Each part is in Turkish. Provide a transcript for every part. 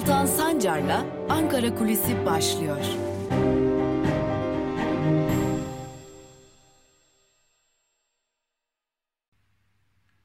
Altan Sancar'la Ankara Kulisi başlıyor.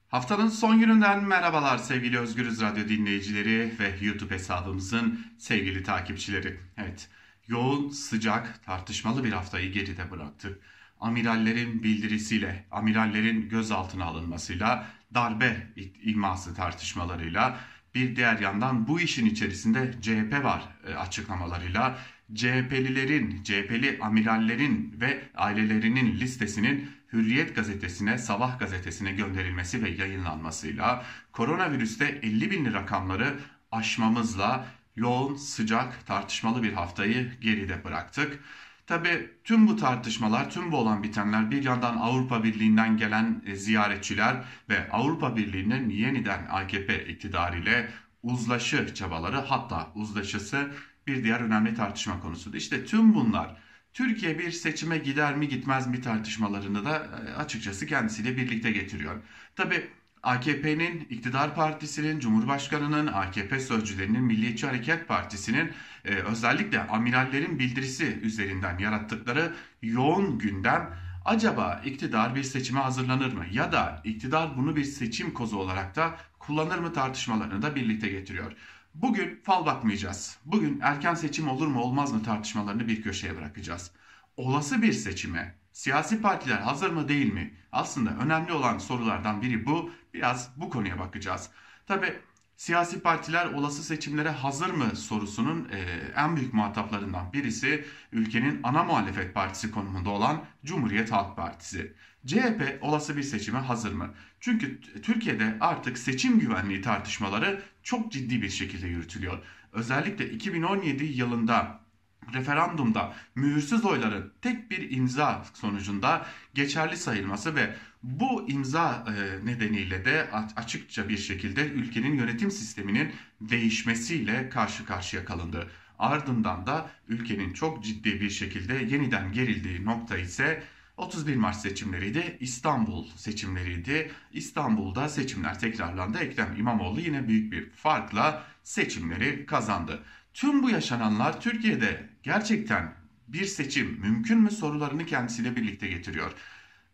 Haftanın son gününden merhabalar sevgili Özgürüz Radyo dinleyicileri ve YouTube hesabımızın sevgili takipçileri. Evet, yoğun, sıcak, tartışmalı bir haftayı geride bıraktık. Amirallerin bildirisiyle, amirallerin gözaltına alınmasıyla, darbe iması tartışmalarıyla, bir diğer yandan bu işin içerisinde CHP var e, açıklamalarıyla CHP'lilerin, CHP'li amirallerin ve ailelerinin listesinin Hürriyet gazetesine, Sabah gazetesine gönderilmesi ve yayınlanmasıyla koronavirüste 50 binli rakamları aşmamızla yoğun, sıcak, tartışmalı bir haftayı geride bıraktık. Tabi tüm bu tartışmalar, tüm bu olan bitenler bir yandan Avrupa Birliği'nden gelen e, ziyaretçiler ve Avrupa Birliği'nin yeniden AKP iktidarıyla uzlaşı çabaları hatta uzlaşısı bir diğer önemli tartışma konusudur. İşte tüm bunlar Türkiye bir seçime gider mi gitmez mi tartışmalarını da e, açıkçası kendisiyle birlikte getiriyor. Tabi AKP'nin, iktidar partisinin, Cumhurbaşkanı'nın, AKP sözcülerinin, Milliyetçi Hareket Partisi'nin e, özellikle amirallerin bildirisi üzerinden yarattıkları yoğun gündem acaba iktidar bir seçime hazırlanır mı? Ya da iktidar bunu bir seçim kozu olarak da kullanır mı tartışmalarını da birlikte getiriyor. Bugün fal bakmayacağız. Bugün erken seçim olur mu olmaz mı tartışmalarını bir köşeye bırakacağız. Olası bir seçime siyasi partiler hazır mı değil mi? Aslında önemli olan sorulardan biri bu. Biraz bu konuya bakacağız. Tabi siyasi partiler olası seçimlere hazır mı sorusunun e, en büyük muhataplarından birisi ülkenin ana muhalefet partisi konumunda olan Cumhuriyet Halk Partisi. CHP olası bir seçime hazır mı? Çünkü Türkiye'de artık seçim güvenliği tartışmaları çok ciddi bir şekilde yürütülüyor. Özellikle 2017 yılında referandumda mühürsüz oyların tek bir imza sonucunda geçerli sayılması ve bu imza e, nedeniyle de açıkça bir şekilde ülkenin yönetim sisteminin değişmesiyle karşı karşıya kalındı. Ardından da ülkenin çok ciddi bir şekilde yeniden gerildiği nokta ise 31 Mart seçimleriydi. İstanbul seçimleriydi. İstanbul'da seçimler tekrarlandı. Ekrem İmamoğlu yine büyük bir farkla seçimleri kazandı. Tüm bu yaşananlar Türkiye'de gerçekten bir seçim mümkün mü sorularını kendisiyle birlikte getiriyor.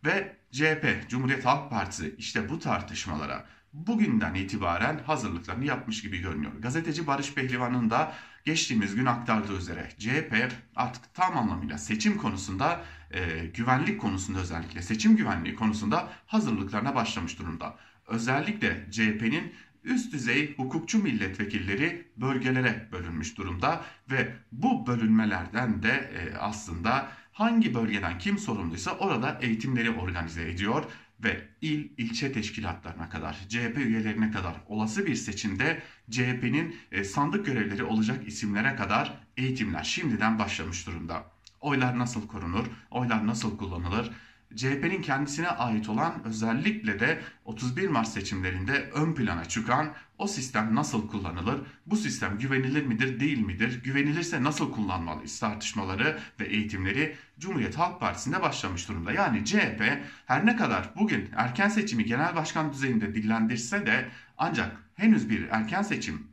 Ve CHP, Cumhuriyet Halk Partisi işte bu tartışmalara bugünden itibaren hazırlıklarını yapmış gibi görünüyor. Gazeteci Barış Pehlivan'ın da geçtiğimiz gün aktardığı üzere CHP artık tam anlamıyla seçim konusunda, e, güvenlik konusunda özellikle seçim güvenliği konusunda hazırlıklarına başlamış durumda. Özellikle CHP'nin üst düzey hukukçu milletvekilleri bölgelere bölünmüş durumda ve bu bölünmelerden de e, aslında hangi bölgeden kim sorumluysa orada eğitimleri organize ediyor ve il ilçe teşkilatlarına kadar, CHP üyelerine kadar olası bir seçimde CHP'nin e, sandık görevleri olacak isimlere kadar eğitimler şimdiden başlamış durumda. Oylar nasıl korunur, oylar nasıl kullanılır, CHP'nin kendisine ait olan özellikle de 31 Mart seçimlerinde ön plana çıkan o sistem nasıl kullanılır? Bu sistem güvenilir midir değil midir? Güvenilirse nasıl kullanmalıyız tartışmaları ve eğitimleri Cumhuriyet Halk Partisi'nde başlamış durumda. Yani CHP her ne kadar bugün erken seçimi genel başkan düzeyinde dillendirse de ancak henüz bir erken seçim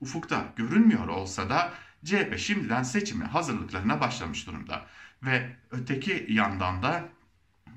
ufukta görünmüyor olsa da CHP şimdiden seçimi hazırlıklarına başlamış durumda. Ve öteki yandan da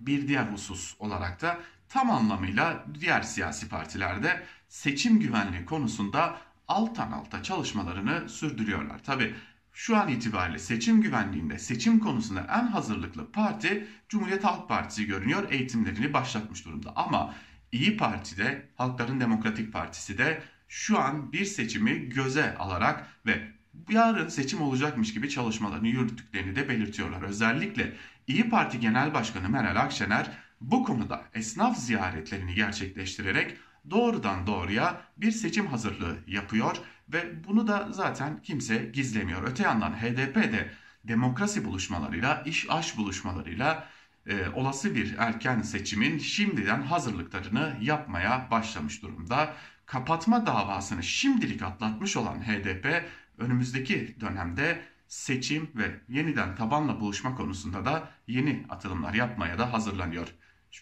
bir diğer husus olarak da tam anlamıyla diğer siyasi partilerde seçim güvenliği konusunda alttan alta çalışmalarını sürdürüyorlar. Tabi şu an itibariyle seçim güvenliğinde, seçim konusunda en hazırlıklı parti Cumhuriyet Halk Partisi görünüyor. Eğitimlerini başlatmış durumda. Ama İyi Parti'de, Halkların Demokratik Partisi de şu an bir seçimi göze alarak ve yarın seçim olacakmış gibi çalışmalarını yürüttüklerini de belirtiyorlar. Özellikle İyi Parti Genel Başkanı Meral Akşener bu konuda esnaf ziyaretlerini gerçekleştirerek doğrudan doğruya bir seçim hazırlığı yapıyor ve bunu da zaten kimse gizlemiyor. Öte yandan HDP de demokrasi buluşmalarıyla, iş aş buluşmalarıyla e, olası bir erken seçimin şimdiden hazırlıklarını yapmaya başlamış durumda. Kapatma davasını şimdilik atlatmış olan HDP önümüzdeki dönemde seçim ve yeniden tabanla buluşma konusunda da yeni atılımlar yapmaya da hazırlanıyor.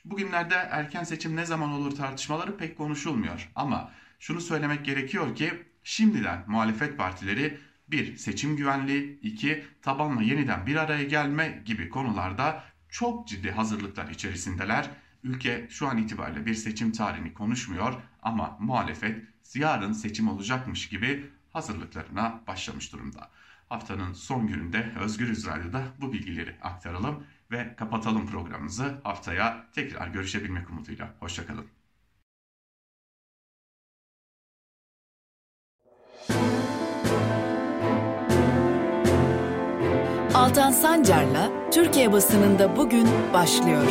Bugünlerde erken seçim ne zaman olur tartışmaları pek konuşulmuyor ama şunu söylemek gerekiyor ki Şimdiden muhalefet partileri bir seçim güvenliği, iki tabanla yeniden bir araya gelme gibi konularda çok ciddi hazırlıklar içerisindeler. Ülke şu an itibariyle bir seçim tarihini konuşmuyor ama muhalefet yarın seçim olacakmış gibi hazırlıklarına başlamış durumda. Haftanın son gününde Özgür Radyo'da bu bilgileri aktaralım ve kapatalım programımızı. Haftaya tekrar görüşebilmek umuduyla. Hoşçakalın. Altan Sancar'la Türkiye basınında bugün başlıyor.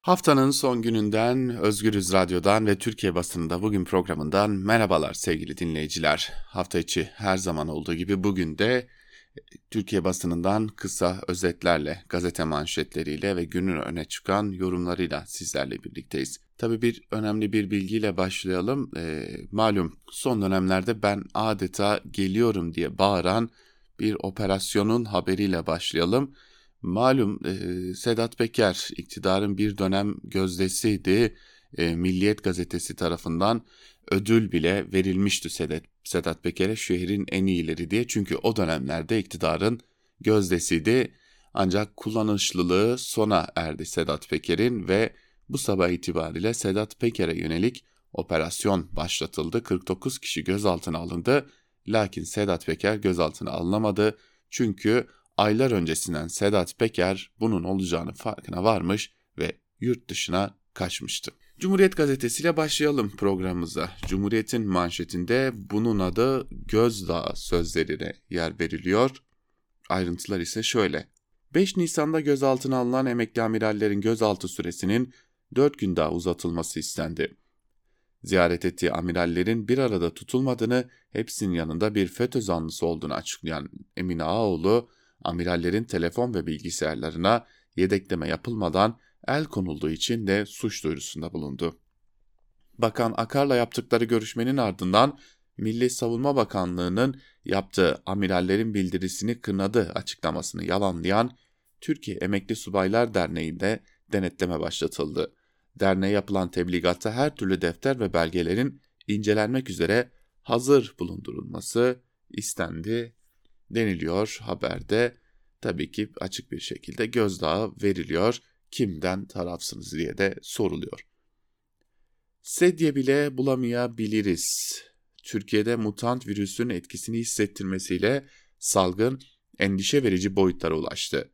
Haftanın son gününden Özgürüz Radyo'dan ve Türkiye basınında bugün programından merhabalar sevgili dinleyiciler. Hafta içi her zaman olduğu gibi bugün de e, Türkiye basınından kısa özetlerle, gazete manşetleriyle ve günün öne çıkan yorumlarıyla sizlerle birlikteyiz. Tabi bir önemli bir bilgiyle başlayalım. E, malum son dönemlerde ben adeta geliyorum diye bağıran bir operasyonun haberiyle başlayalım. Malum Sedat Peker iktidarın bir dönem gözdesiydi. Milliyet gazetesi tarafından ödül bile verilmişti Sedat, Sedat Peker'e şehrin en iyileri diye. Çünkü o dönemlerde iktidarın gözdesiydi. Ancak kullanışlılığı sona erdi Sedat Peker'in ve bu sabah itibariyle Sedat Peker'e yönelik operasyon başlatıldı. 49 kişi gözaltına alındı. Lakin Sedat Peker gözaltına alınamadı. Çünkü aylar öncesinden Sedat Peker bunun olacağını farkına varmış ve yurt dışına kaçmıştı. Cumhuriyet gazetesiyle başlayalım programımıza. Cumhuriyet'in manşetinde bunun adı gözdağı sözlerine yer veriliyor. Ayrıntılar ise şöyle. 5 Nisan'da gözaltına alınan emekli amirallerin gözaltı süresinin 4 gün daha uzatılması istendi. Ziyaret ettiği amirallerin bir arada tutulmadığını, hepsinin yanında bir FETÖ zanlısı olduğunu açıklayan Emine Ağoğlu, amirallerin telefon ve bilgisayarlarına yedekleme yapılmadan el konulduğu için de suç duyurusunda bulundu. Bakan Akar'la yaptıkları görüşmenin ardından Milli Savunma Bakanlığı'nın yaptığı amirallerin bildirisini kınadı açıklamasını yalanlayan Türkiye Emekli Subaylar Derneği'nde denetleme başlatıldı. Derneğe yapılan tebligatta her türlü defter ve belgelerin incelenmek üzere hazır bulundurulması istendi deniliyor haberde. Tabii ki açık bir şekilde gözdağı veriliyor. Kimden tarafsınız diye de soruluyor. Sedye bile bulamayabiliriz. Türkiye'de mutant virüsün etkisini hissettirmesiyle salgın endişe verici boyutlara ulaştı.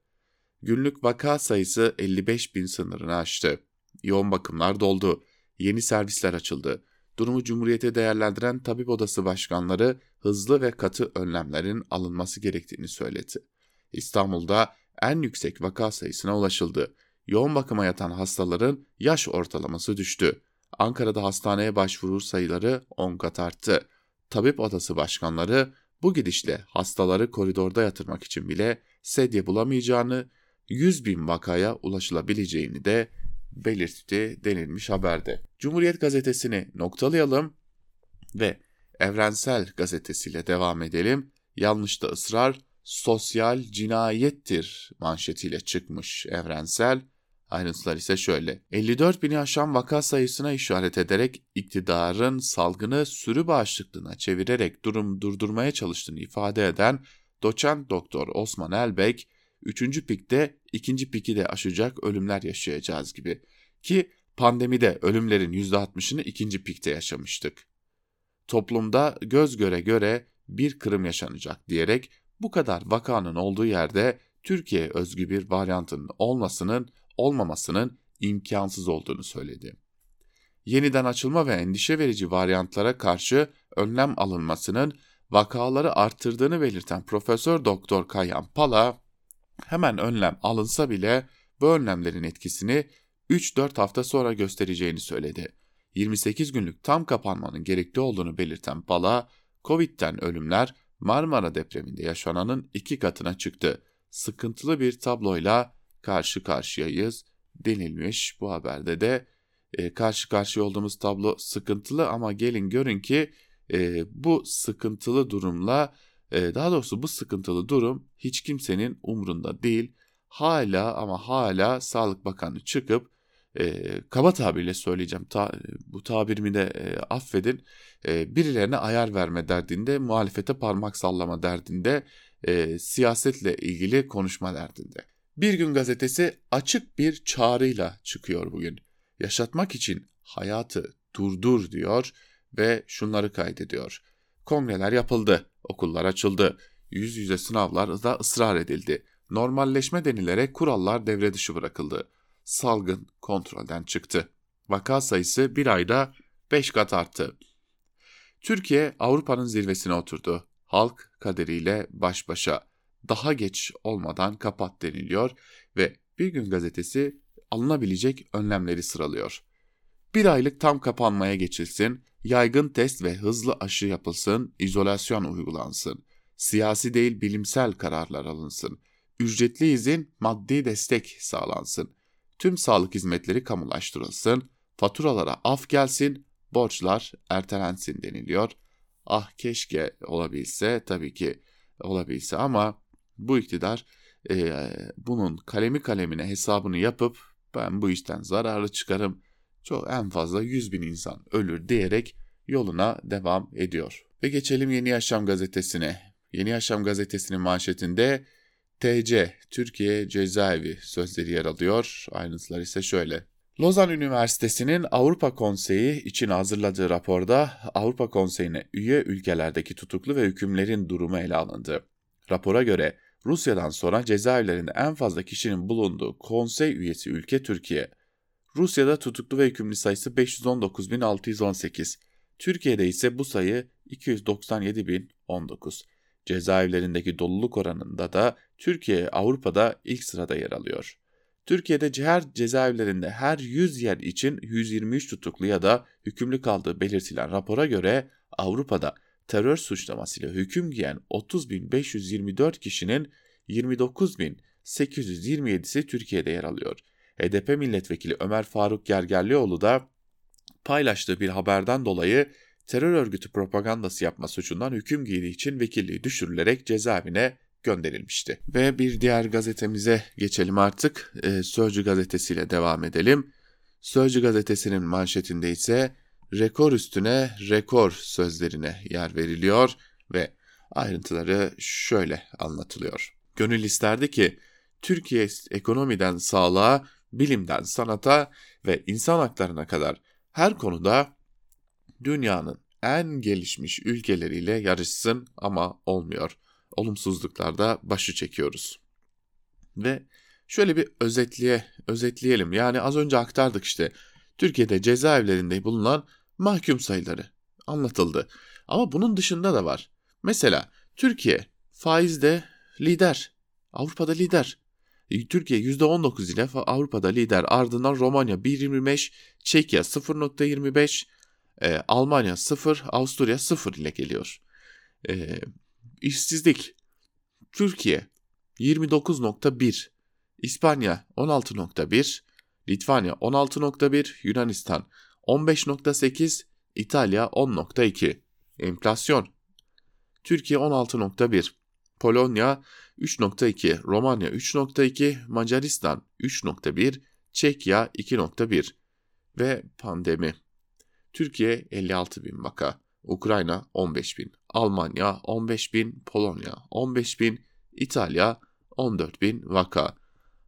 Günlük vaka sayısı 55 bin sınırını aştı. Yoğun bakımlar doldu. Yeni servisler açıldı. Durumu Cumhuriyete değerlendiren tabip odası başkanları hızlı ve katı önlemlerin alınması gerektiğini söyledi. İstanbul'da en yüksek vaka sayısına ulaşıldı. Yoğun bakıma yatan hastaların yaş ortalaması düştü. Ankara'da hastaneye başvuru sayıları 10 kat arttı. Tabip odası başkanları bu gidişle hastaları koridorda yatırmak için bile sedye bulamayacağını, 100 bin vakaya ulaşılabileceğini de belirtti denilmiş haberde. Cumhuriyet gazetesini noktalayalım ve Evrensel gazetesiyle devam edelim. Yanlışta ısrar sosyal cinayettir manşetiyle çıkmış Evrensel. Ayrıntılar ise şöyle. 54 bini aşan vaka sayısına işaret ederek iktidarın salgını sürü bağışıklığına çevirerek durum durdurmaya çalıştığını ifade eden doçent doktor Osman Elbek, 3. pikte 2. piki de aşacak ölümler yaşayacağız gibi. Ki pandemide ölümlerin %60'ını 2. pikte yaşamıştık. Toplumda göz göre göre bir kırım yaşanacak diyerek bu kadar vakanın olduğu yerde Türkiye özgü bir varyantın olmasının olmamasının imkansız olduğunu söyledi. Yeniden açılma ve endişe verici varyantlara karşı önlem alınmasının vakaları arttırdığını belirten Profesör Doktor Kayhan Pala, hemen önlem alınsa bile bu önlemlerin etkisini 3-4 hafta sonra göstereceğini söyledi. 28 günlük tam kapanmanın gerekli olduğunu belirten Pala, Covid'den ölümler Marmara depreminde yaşananın iki katına çıktı. Sıkıntılı bir tabloyla karşı karşıyayız denilmiş bu haberde de e, karşı karşıya olduğumuz tablo sıkıntılı ama gelin görün ki e, bu sıkıntılı durumla e, daha doğrusu bu sıkıntılı durum hiç kimsenin umrunda değil. Hala ama hala Sağlık Bakanı çıkıp e, kaba tabirle söyleyeceğim ta, bu tabirimi de e, affedin e, birilerine ayar verme derdinde muhalefete parmak sallama derdinde e, siyasetle ilgili konuşma derdinde. Bir gün gazetesi açık bir çağrıyla çıkıyor bugün. Yaşatmak için hayatı durdur diyor ve şunları kaydediyor. Kongreler yapıldı, okullar açıldı, yüz yüze sınavlarda ısrar edildi. Normalleşme denilerek kurallar devre dışı bırakıldı. Salgın kontrolden çıktı. Vaka sayısı bir ayda 5 kat arttı. Türkiye Avrupa'nın zirvesine oturdu. Halk kaderiyle baş başa. Daha geç olmadan kapat deniliyor ve Bir Gün gazetesi alınabilecek önlemleri sıralıyor. Bir aylık tam kapanmaya geçilsin, yaygın test ve hızlı aşı yapılsın, izolasyon uygulansın, siyasi değil bilimsel kararlar alınsın, ücretli izin, maddi destek sağlansın, tüm sağlık hizmetleri kamulaştırılsın, faturalara af gelsin, borçlar ertelensin deniliyor. Ah keşke olabilse tabii ki olabilse ama bu iktidar e, bunun kalemi kalemine hesabını yapıp ben bu işten zararlı çıkarım çok en fazla 100 bin insan ölür diyerek yoluna devam ediyor. Ve geçelim Yeni Yaşam gazetesine. Yeni Yaşam gazetesinin manşetinde TC, Türkiye Cezaevi sözleri yer alıyor. Ayrıntılar ise şöyle. Lozan Üniversitesi'nin Avrupa Konseyi için hazırladığı raporda Avrupa Konseyi'ne üye ülkelerdeki tutuklu ve hükümlerin durumu ele alındı. Rapora göre Rusya'dan sonra cezaevlerinde en fazla kişinin bulunduğu konsey üyesi ülke Türkiye. Rusya'da tutuklu ve hükümlü sayısı 519.618. Türkiye'de ise bu sayı 297.019. Cezaevlerindeki doluluk oranında da Türkiye Avrupa'da ilk sırada yer alıyor. Türkiye'de her cezaevlerinde her 100 yer için 123 tutuklu ya da hükümlü kaldığı belirtilen rapora göre Avrupa'da terör suçlamasıyla hüküm giyen 30.524 kişinin 29.827'si Türkiye'de yer alıyor. HDP milletvekili Ömer Faruk Gergerlioğlu da paylaştığı bir haberden dolayı terör örgütü propagandası yapma suçundan hüküm giydiği için vekilliği düşürülerek cezaevine gönderilmişti. Ve bir diğer gazetemize geçelim artık. Ee, Sözcü gazetesiyle devam edelim. Sözcü gazetesinin manşetinde ise rekor üstüne rekor sözlerine yer veriliyor ve ayrıntıları şöyle anlatılıyor. Gönül isterdi ki Türkiye ekonomiden sağlığa, bilimden sanata ve insan haklarına kadar her konuda dünyanın en gelişmiş ülkeleriyle yarışsın ama olmuyor. Olumsuzluklarda başı çekiyoruz. Ve şöyle bir özetliye, özetleyelim. Yani az önce aktardık işte Türkiye'de cezaevlerinde bulunan mahkum sayıları anlatıldı. Ama bunun dışında da var. Mesela Türkiye faizde lider. Avrupa'da lider. E, Türkiye %19 ile Avrupa'da lider. Ardından Romanya 1.25, Çekya 0.25, e, Almanya 0, Avusturya 0 ile geliyor. E, işsizlik Türkiye 29.1, İspanya 16.1, Litvanya 16.1, Yunanistan 15.8, İtalya 10.2. Enflasyon Türkiye 16.1, Polonya 3.2, Romanya 3.2, Macaristan 3.1, Çekya 2.1 ve pandemi. Türkiye 56 bin vaka, Ukrayna 15 bin, Almanya 15 bin, Polonya 15 bin, İtalya 14 bin vaka.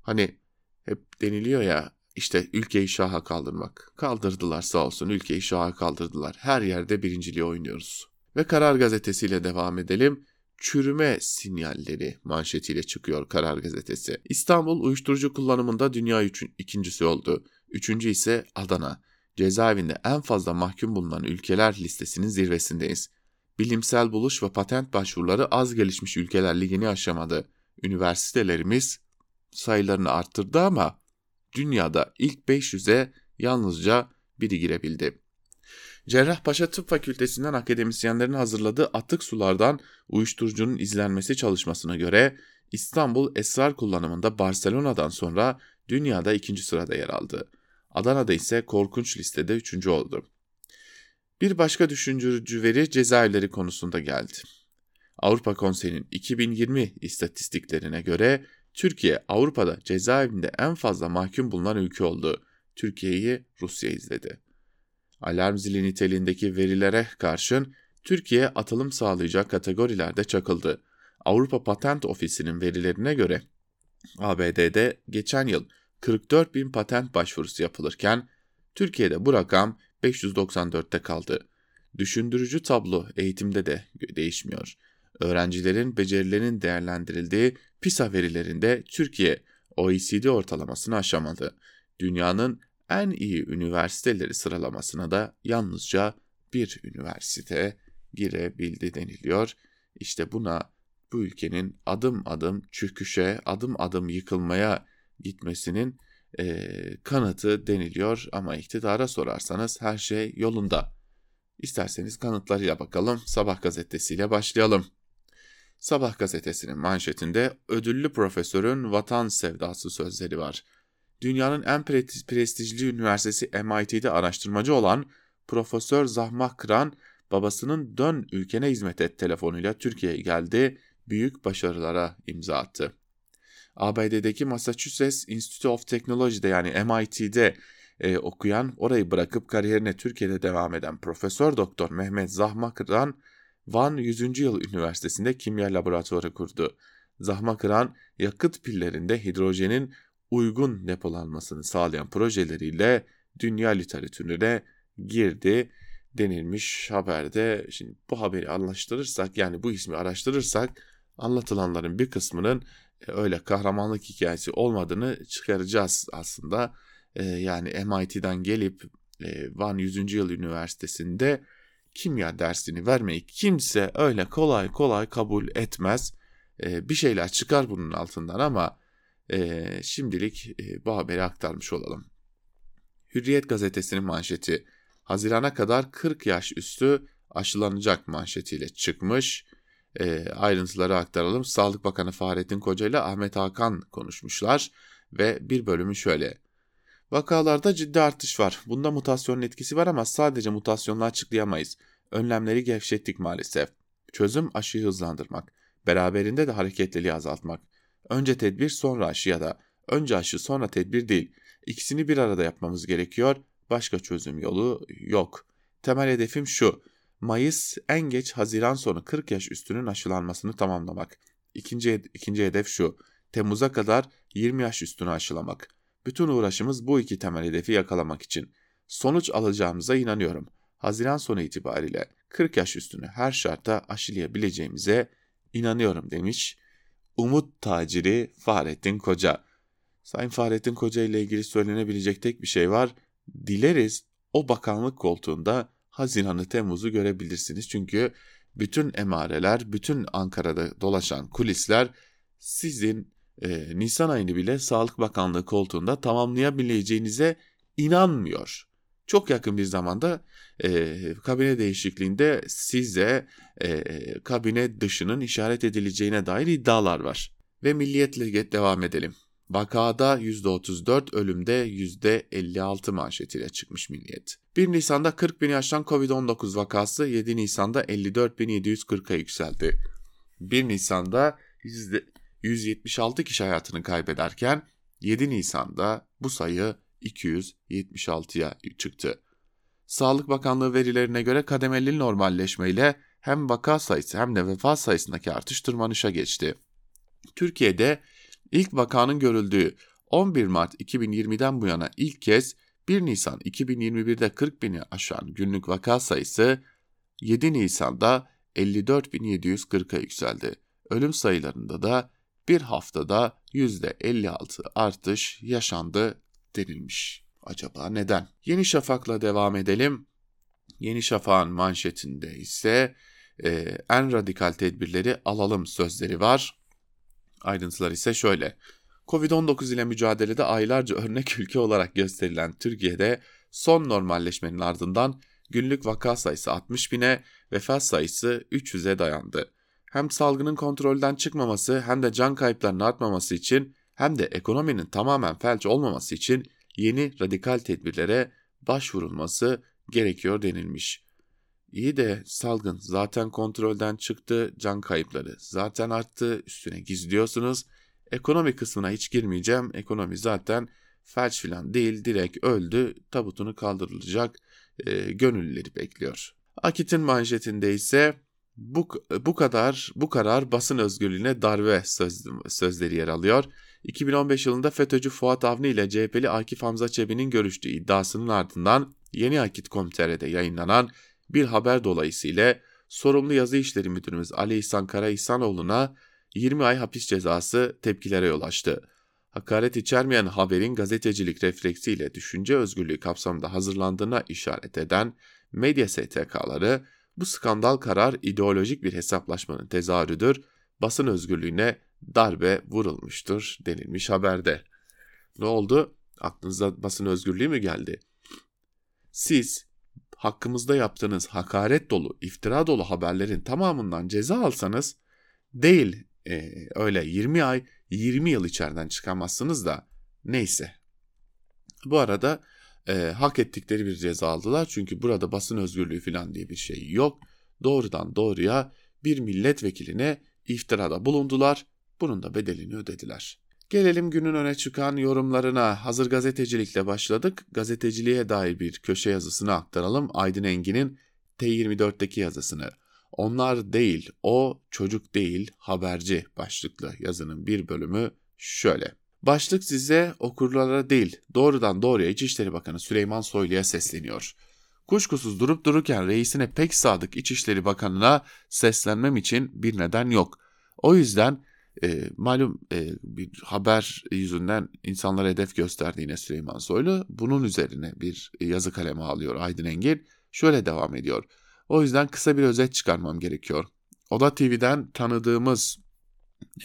Hani hep deniliyor ya işte ülkeyi şaha kaldırmak. Kaldırdılar sağ olsun ülkeyi şaha kaldırdılar. Her yerde birinciliği oynuyoruz. Ve Karar Gazetesi ile devam edelim. Çürüme sinyalleri manşetiyle çıkıyor Karar Gazetesi. İstanbul uyuşturucu kullanımında dünya üçün, ikincisi oldu. Üçüncü ise Adana. Cezaevinde en fazla mahkum bulunan ülkeler listesinin zirvesindeyiz. Bilimsel buluş ve patent başvuruları az gelişmiş ülkeler ligini aşamadı. Üniversitelerimiz sayılarını arttırdı ama dünyada ilk 500'e yalnızca biri girebildi. Cerrahpaşa Tıp Fakültesinden akademisyenlerin hazırladığı atık sulardan uyuşturucunun izlenmesi çalışmasına göre İstanbul esrar kullanımında Barcelona'dan sonra dünyada ikinci sırada yer aldı. Adana'da ise korkunç listede üçüncü oldu. Bir başka düşündürücü veri cezaevleri konusunda geldi. Avrupa Konseyi'nin 2020 istatistiklerine göre Türkiye Avrupa'da cezaevinde en fazla mahkum bulunan ülke oldu. Türkiye'yi Rusya izledi. Alarm zili niteliğindeki verilere karşın Türkiye atılım sağlayacak kategorilerde çakıldı. Avrupa Patent Ofisi'nin verilerine göre ABD'de geçen yıl 44 bin patent başvurusu yapılırken Türkiye'de bu rakam 594'te kaldı. Düşündürücü tablo eğitimde de değişmiyor. Öğrencilerin becerilerinin değerlendirildiği PISA verilerinde Türkiye OECD ortalamasını aşamadı. Dünyanın en iyi üniversiteleri sıralamasına da yalnızca bir üniversite girebildi deniliyor. İşte buna bu ülkenin adım adım çöküşe, adım adım yıkılmaya gitmesinin e, kanıtı deniliyor ama iktidara sorarsanız her şey yolunda. İsterseniz kanıtlarıyla bakalım. Sabah gazetesiyle başlayalım. Sabah gazetesinin manşetinde ödüllü profesörün vatan sevdası sözleri var. Dünyanın en prestijli üniversitesi MIT'de araştırmacı olan Profesör Zahmah Kıran babasının dön ülkene hizmet et telefonuyla Türkiye'ye geldi, büyük başarılara imza attı. ABD'deki Massachusetts Institute of Technology'de yani MIT'de e, okuyan, orayı bırakıp kariyerine Türkiye'de devam eden Profesör Doktor Mehmet Zahma Kıran, Van 100. Yıl Üniversitesi'nde kimya laboratuvarı kurdu. Zahma Kıran, yakıt pillerinde hidrojenin uygun depolanmasını sağlayan projeleriyle dünya literatürüne girdi denilmiş haberde. Şimdi bu haberi anlaştırırsak yani bu ismi araştırırsak anlatılanların bir kısmının e, öyle kahramanlık hikayesi olmadığını çıkaracağız aslında. E, yani MIT'den gelip e, Van 100. Yıl Üniversitesi'nde kimya dersini vermeyi kimse öyle kolay kolay kabul etmez. Bir şeyler çıkar bunun altından ama şimdilik bu haberi aktarmış olalım. Hürriyet gazetesinin manşeti Hazirana kadar 40 yaş üstü aşılanacak manşetiyle çıkmış e, ayrıntıları aktaralım. Sağlık Bakanı Fahrettin Koca ile Ahmet Hakan konuşmuşlar ve bir bölümü şöyle. Vakalarda ciddi artış var. Bunda mutasyonun etkisi var ama sadece mutasyonla açıklayamayız. Önlemleri gevşettik maalesef. Çözüm aşıyı hızlandırmak. Beraberinde de hareketliliği azaltmak. Önce tedbir sonra aşı ya da önce aşı sonra tedbir değil. İkisini bir arada yapmamız gerekiyor. Başka çözüm yolu yok. Temel hedefim şu. Mayıs en geç Haziran sonu 40 yaş üstünün aşılanmasını tamamlamak. İkinci, ikinci hedef şu. Temmuz'a kadar 20 yaş üstünü aşılamak. Bütün uğraşımız bu iki temel hedefi yakalamak için. Sonuç alacağımıza inanıyorum. Haziran sonu itibariyle 40 yaş üstünü her şartta aşılayabileceğimize inanıyorum demiş. Umut taciri Fahrettin Koca. Sayın Fahrettin Koca ile ilgili söylenebilecek tek bir şey var. Dileriz o bakanlık koltuğunda Haziran'ı Temmuz'u görebilirsiniz. Çünkü bütün emareler, bütün Ankara'da dolaşan kulisler sizin e, Nisan ayını bile Sağlık Bakanlığı koltuğunda tamamlayabileceğinize inanmıyor. Çok yakın bir zamanda e, kabine değişikliğinde size e, kabine dışının işaret edileceğine dair iddialar var. Ve milliyetle devam edelim. Vakada %34, ölümde %56 manşetiyle çıkmış Milliyet. 1 Nisan'da 40 bin yaştan Covid-19 vakası 7 Nisan'da 54.740'a yükseldi. 1 Nisan'da 176 kişi hayatını kaybederken 7 Nisan'da bu sayı 276'ya çıktı. Sağlık Bakanlığı verilerine göre kademeli normalleşmeyle hem vaka sayısı hem de vefat sayısındaki artış tırmanışa geçti. Türkiye'de İlk vakanın görüldüğü 11 Mart 2020'den bu yana ilk kez 1 Nisan 2021'de 40 bini aşan günlük vaka sayısı 7 Nisan'da 54.740'a yükseldi. Ölüm sayılarında da bir haftada %56 artış yaşandı denilmiş. Acaba neden? Yeni Şafak'la devam edelim. Yeni Şafak'ın manşetinde ise e, en radikal tedbirleri alalım sözleri var. Ayrıntılar ise şöyle. Covid-19 ile mücadelede aylarca örnek ülke olarak gösterilen Türkiye'de son normalleşmenin ardından günlük vaka sayısı 60 bine, vefat sayısı 300'e dayandı. Hem salgının kontrolden çıkmaması hem de can kayıplarının artmaması için hem de ekonominin tamamen felç olmaması için yeni radikal tedbirlere başvurulması gerekiyor denilmiş. İyi de salgın zaten kontrolden çıktı, can kayıpları zaten arttı, üstüne gizliyorsunuz. Ekonomi kısmına hiç girmeyeceğim. Ekonomi zaten felç filan değil direkt öldü tabutunu kaldırılacak e, gönüllüleri bekliyor. Akit'in manşetinde ise bu, bu kadar bu karar basın özgürlüğüne darbe söz, sözleri yer alıyor. 2015 yılında FETÖ'cü Fuat Avni ile CHP'li Akif Hamza Çebi'nin görüştüğü iddiasının ardından Yeni Akit.com.tr'de yayınlanan bir haber dolayısıyla sorumlu yazı işleri müdürümüz Ali İhsan Kara İhsanoğlu'na 20 ay hapis cezası tepkilere yol açtı. Hakaret içermeyen haberin gazetecilik refleksiyle düşünce özgürlüğü kapsamında hazırlandığına işaret eden medya STK'ları bu skandal karar ideolojik bir hesaplaşmanın tezahürüdür, basın özgürlüğüne darbe vurulmuştur denilmiş haberde. Ne oldu? Aklınıza basın özgürlüğü mü geldi? Siz hakkımızda yaptığınız hakaret dolu, iftira dolu haberlerin tamamından ceza alsanız değil e, öyle 20 ay 20 yıl içeriden çıkamazsınız da neyse. Bu arada e, hak ettikleri bir ceza aldılar çünkü burada basın özgürlüğü falan diye bir şey yok. Doğrudan doğruya bir milletvekiline iftirada bulundular. Bunun da bedelini ödediler. Gelelim günün öne çıkan yorumlarına. Hazır gazetecilikle başladık. Gazeteciliğe dair bir köşe yazısını aktaralım. Aydın Engin'in T24'teki yazısını. Onlar değil, o çocuk değil, haberci başlıklı yazının bir bölümü şöyle. Başlık size okurlara değil, doğrudan doğruya İçişleri Bakanı Süleyman Soylu'ya sesleniyor. Kuşkusuz durup dururken reisine pek sadık İçişleri Bakanı'na seslenmem için bir neden yok. O yüzden e, malum e, bir haber yüzünden insanlara hedef gösterdi yine Süleyman Soylu. Bunun üzerine bir yazı kalemi alıyor Aydın Engin. Şöyle devam ediyor. O yüzden kısa bir özet çıkarmam gerekiyor. Oda TV'den tanıdığımız,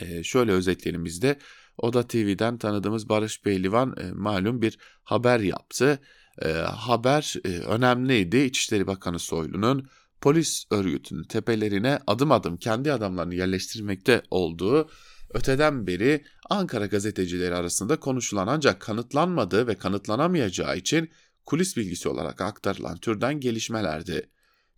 e, şöyle özetleyelim biz de. Oda TV'den tanıdığımız Barış Beylivan e, malum bir haber yaptı. E, haber e, önemliydi. İçişleri Bakanı Soylu'nun polis örgütünün tepelerine adım adım kendi adamlarını yerleştirmekte olduğu öteden beri Ankara gazetecileri arasında konuşulan ancak kanıtlanmadığı ve kanıtlanamayacağı için kulis bilgisi olarak aktarılan türden gelişmelerdi.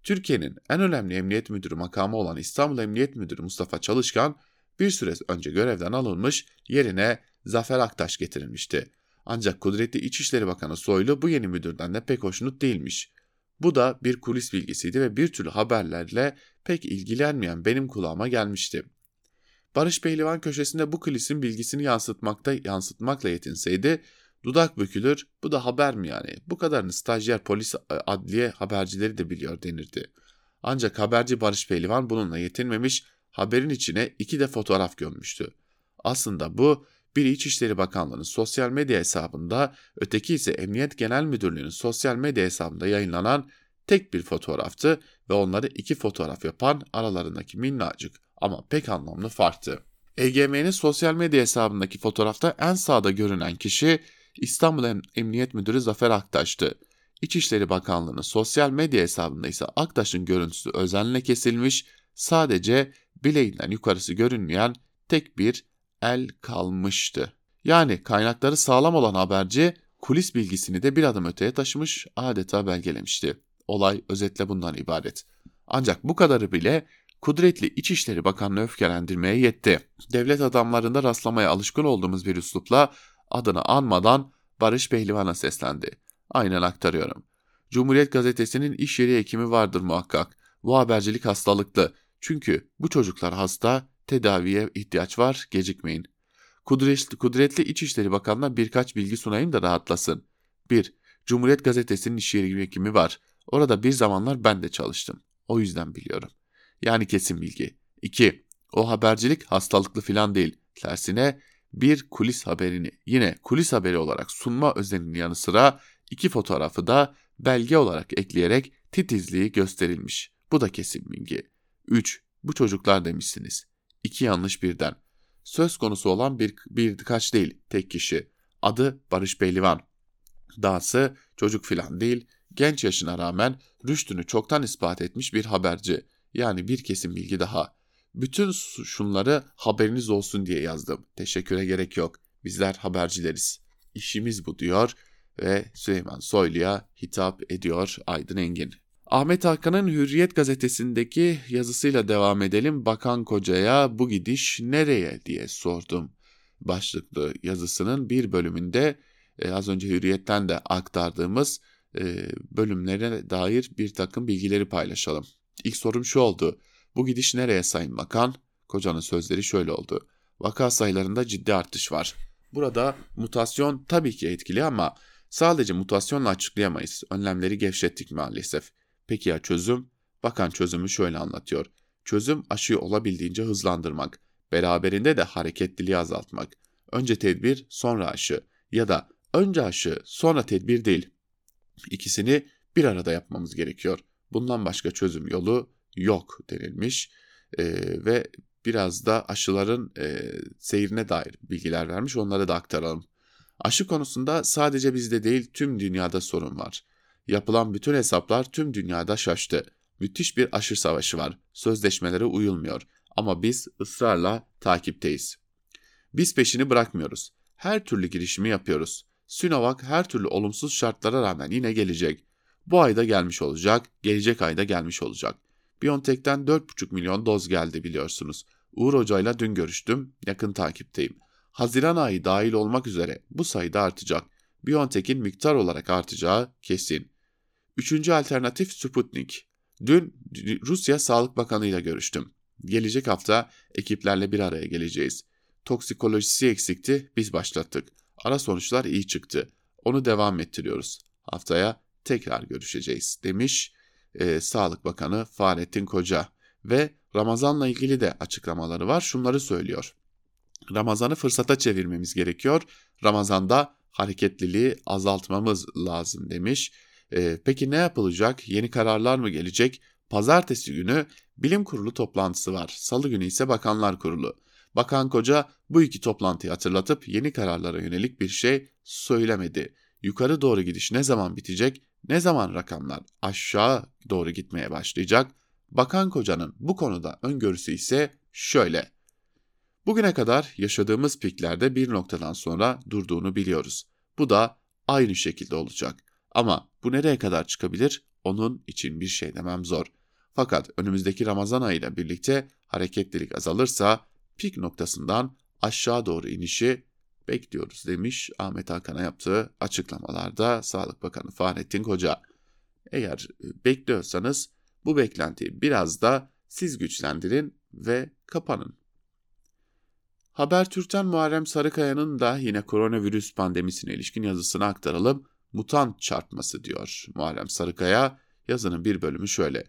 Türkiye'nin en önemli emniyet müdürü makamı olan İstanbul Emniyet Müdürü Mustafa Çalışkan bir süre önce görevden alınmış yerine Zafer Aktaş getirilmişti. Ancak kudretli İçişleri Bakanı Soylu bu yeni müdürden de pek hoşnut değilmiş. Bu da bir kulis bilgisiydi ve bir türlü haberlerle pek ilgilenmeyen benim kulağıma gelmişti. Barış Pehlivan köşesinde bu kulisin bilgisini yansıtmakta yansıtmakla yetinseydi dudak bükülür bu da haber mi yani bu kadarını stajyer polis e, adliye habercileri de biliyor denirdi. Ancak haberci Barış Pehlivan bununla yetinmemiş haberin içine iki de fotoğraf gömmüştü. Aslında bu biri İçişleri Bakanlığı'nın sosyal medya hesabında, öteki ise Emniyet Genel Müdürlüğü'nün sosyal medya hesabında yayınlanan tek bir fotoğraftı ve onları iki fotoğraf yapan aralarındaki minnacık ama pek anlamlı farktı. EGM'nin sosyal medya hesabındaki fotoğrafta en sağda görünen kişi İstanbul Emniyet Müdürü Zafer Aktaş'tı. İçişleri Bakanlığı'nın sosyal medya hesabında ise Aktaş'ın görüntüsü özenle kesilmiş, sadece bileğinden yukarısı görünmeyen tek bir el kalmıştı. Yani kaynakları sağlam olan haberci kulis bilgisini de bir adım öteye taşımış adeta belgelemişti. Olay özetle bundan ibaret. Ancak bu kadarı bile kudretli İçişleri Bakanlığı öfkelendirmeye yetti. Devlet adamlarında rastlamaya alışkın olduğumuz bir üslupla adını anmadan Barış Pehlivan'a seslendi. Aynen aktarıyorum. Cumhuriyet Gazetesi'nin iş yeri hekimi vardır muhakkak. Bu habercilik hastalıklı. Çünkü bu çocuklar hasta, tedaviye ihtiyaç var, gecikmeyin. Kudretli, kudretli İçişleri Bakanı'na birkaç bilgi sunayım da rahatlasın. 1. Cumhuriyet Gazetesi'nin iş yeri hekimi var. Orada bir zamanlar ben de çalıştım. O yüzden biliyorum. Yani kesin bilgi. 2. O habercilik hastalıklı filan değil. Tersine bir kulis haberini yine kulis haberi olarak sunma özeninin yanı sıra iki fotoğrafı da belge olarak ekleyerek titizliği gösterilmiş. Bu da kesin bilgi. 3. Bu çocuklar demişsiniz. İki yanlış birden. Söz konusu olan bir, birkaç değil, tek kişi. Adı Barış Beylivan. Dahası çocuk filan değil, genç yaşına rağmen rüştünü çoktan ispat etmiş bir haberci. Yani bir kesin bilgi daha. Bütün şunları haberiniz olsun diye yazdım. Teşekküre gerek yok. Bizler habercileriz. İşimiz bu diyor ve Süleyman Soylu'ya hitap ediyor Aydın Engin. Ahmet Hakan'ın Hürriyet gazetesindeki yazısıyla devam edelim. Bakan Koca'ya bu gidiş nereye diye sordum. Başlıklı yazısının bir bölümünde e, az önce Hürriyet'ten de aktardığımız e, bölümlere dair bir takım bilgileri paylaşalım. İlk sorum şu oldu. Bu gidiş nereye Sayın Bakan? Kocanın sözleri şöyle oldu. Vaka sayılarında ciddi artış var. Burada mutasyon tabii ki etkili ama sadece mutasyonla açıklayamayız. Önlemleri gevşettik maalesef. Peki ya çözüm? Bakan çözümü şöyle anlatıyor. Çözüm aşıyı olabildiğince hızlandırmak, beraberinde de hareketliliği azaltmak. Önce tedbir, sonra aşı ya da önce aşı, sonra tedbir değil. İkisini bir arada yapmamız gerekiyor. Bundan başka çözüm yolu yok denilmiş e, ve biraz da aşıların e, seyrine dair bilgiler vermiş onları da aktaralım. Aşı konusunda sadece bizde değil tüm dünyada sorun var. Yapılan bütün hesaplar tüm dünyada şaştı. Müthiş bir aşı savaşı var. Sözleşmelere uyulmuyor. Ama biz ısrarla takipteyiz. Biz peşini bırakmıyoruz. Her türlü girişimi yapıyoruz. Sinovac her türlü olumsuz şartlara rağmen yine gelecek. Bu ayda gelmiş olacak, gelecek ayda gelmiş olacak. BioNTech'ten 4,5 milyon doz geldi biliyorsunuz. Uğur Hoca ile dün görüştüm, yakın takipteyim. Haziran ayı dahil olmak üzere bu sayıda artacak. BioNTech'in miktar olarak artacağı kesin. Üçüncü alternatif Sputnik. Dün Rusya Sağlık Bakanı ile görüştüm. Gelecek hafta ekiplerle bir araya geleceğiz. Toksikolojisi eksikti, biz başlattık. Ara sonuçlar iyi çıktı. Onu devam ettiriyoruz. Haftaya tekrar görüşeceğiz demiş e, Sağlık Bakanı Fahrettin Koca ve Ramazan'la ilgili de açıklamaları var. Şunları söylüyor. Ramazan'ı fırsata çevirmemiz gerekiyor. Ramazan'da hareketliliği azaltmamız lazım demiş. E, peki ne yapılacak? Yeni kararlar mı gelecek? Pazartesi günü bilim kurulu toplantısı var. Salı günü ise bakanlar kurulu. Bakan Koca bu iki toplantıyı hatırlatıp yeni kararlara yönelik bir şey söylemedi. Yukarı doğru gidiş ne zaman bitecek? Ne zaman rakamlar aşağı doğru gitmeye başlayacak? Bakan Koca'nın bu konuda öngörüsü ise şöyle. Bugüne kadar yaşadığımız piklerde bir noktadan sonra durduğunu biliyoruz. Bu da aynı şekilde olacak. Ama bu nereye kadar çıkabilir? Onun için bir şey demem zor. Fakat önümüzdeki Ramazan ayıyla birlikte hareketlilik azalırsa pik noktasından aşağı doğru inişi bekliyoruz demiş Ahmet Hakan'a yaptığı açıklamalarda Sağlık Bakanı Fahrettin Koca. Eğer e, bekliyorsanız bu beklentiyi biraz da siz güçlendirin ve kapanın. Habertürk'ten Muharrem Sarıkaya'nın da yine koronavirüs pandemisine ilişkin yazısını aktaralım. Mutant çarpması diyor Muharrem Sarıkaya. Yazının bir bölümü şöyle.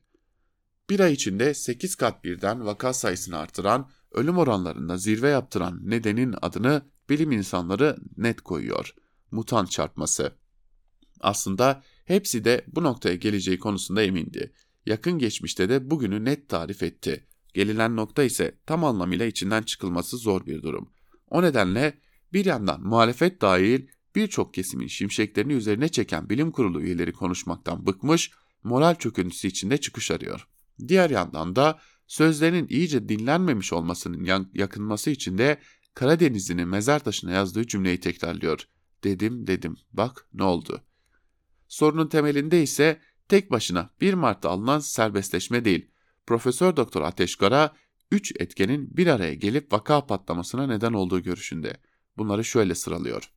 Bir ay içinde 8 kat birden vaka sayısını artıran, ölüm oranlarında zirve yaptıran nedenin adını bilim insanları net koyuyor. Mutant çarpması. Aslında hepsi de bu noktaya geleceği konusunda emindi. Yakın geçmişte de bugünü net tarif etti. Gelinen nokta ise tam anlamıyla içinden çıkılması zor bir durum. O nedenle bir yandan muhalefet dahil birçok kesimin şimşeklerini üzerine çeken bilim kurulu üyeleri konuşmaktan bıkmış, moral çöküntüsü içinde çıkış arıyor. Diğer yandan da sözlerinin iyice dinlenmemiş olmasının yakınması için de Karadeniz'ini mezar taşına yazdığı cümleyi tekrarlıyor. Dedim dedim bak ne oldu. Sorunun temelinde ise tek başına 1 Mart'ta alınan serbestleşme değil. Profesör Doktor Ateşkara 3 etkenin bir araya gelip vaka patlamasına neden olduğu görüşünde. Bunları şöyle sıralıyor.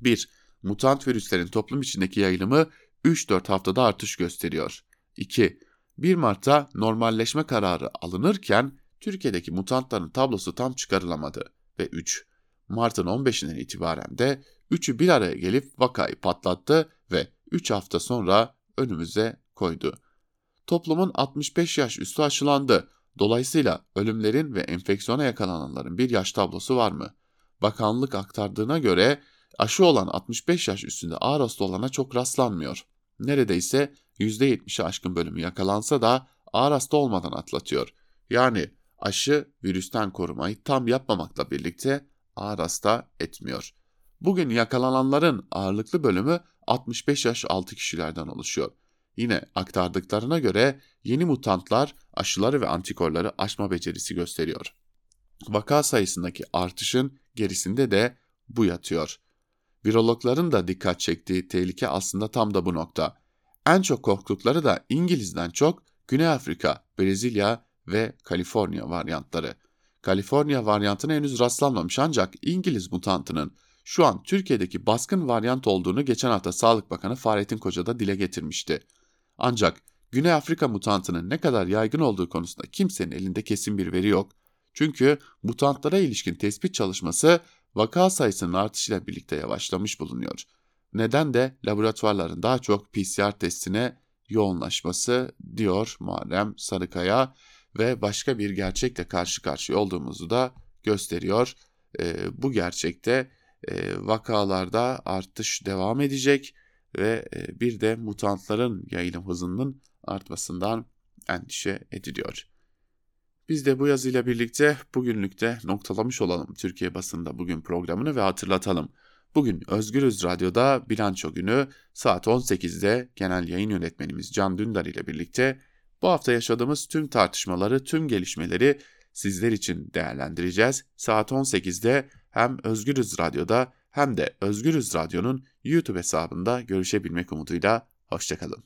1. Mutant virüslerin toplum içindeki yayılımı 3-4 haftada artış gösteriyor. 2. 1 Mart'ta normalleşme kararı alınırken Türkiye'deki mutantların tablosu tam çıkarılamadı ve 3. Mart'ın 15'inden itibaren de üçü bir araya gelip vakayı patlattı ve 3 hafta sonra önümüze koydu. Toplumun 65 yaş üstü aşılandı. Dolayısıyla ölümlerin ve enfeksiyona yakalananların bir yaş tablosu var mı? Bakanlık aktardığına göre aşı olan 65 yaş üstünde ağır hasta olana çok rastlanmıyor. Neredeyse %70'i aşkın bölümü yakalansa da ağır hasta olmadan atlatıyor. Yani aşı virüsten korumayı tam yapmamakla birlikte ağır hasta etmiyor. Bugün yakalananların ağırlıklı bölümü 65 yaş altı kişilerden oluşuyor. Yine aktardıklarına göre yeni mutantlar aşıları ve antikorları aşma becerisi gösteriyor. Vaka sayısındaki artışın gerisinde de bu yatıyor. Virologların da dikkat çektiği tehlike aslında tam da bu nokta. En çok korktukları da İngiliz'den çok Güney Afrika, Brezilya ve Kaliforniya varyantları. Kaliforniya varyantına henüz rastlanmamış ancak İngiliz mutantının şu an Türkiye'deki baskın varyant olduğunu geçen hafta Sağlık Bakanı Fahrettin Koca da dile getirmişti. Ancak Güney Afrika mutantının ne kadar yaygın olduğu konusunda kimsenin elinde kesin bir veri yok. Çünkü mutantlara ilişkin tespit çalışması vaka sayısının artışıyla birlikte yavaşlamış bulunuyor. Neden de laboratuvarların daha çok PCR testine yoğunlaşması diyor Muharrem Sarıkaya ve başka bir gerçekle karşı karşıya olduğumuzu da gösteriyor. E, bu gerçekte e, vakalarda artış devam edecek ve e, bir de mutantların yayılım hızının artmasından endişe ediliyor. Biz de bu yazıyla birlikte bugünlükte noktalamış olalım Türkiye basında bugün programını ve hatırlatalım. Bugün Özgürüz Radyo'da bilanço günü saat 18'de genel yayın yönetmenimiz Can Dündar ile birlikte bu hafta yaşadığımız tüm tartışmaları, tüm gelişmeleri sizler için değerlendireceğiz. Saat 18'de hem Özgürüz Radyo'da hem de Özgürüz Radyo'nun YouTube hesabında görüşebilmek umuduyla hoşçakalın.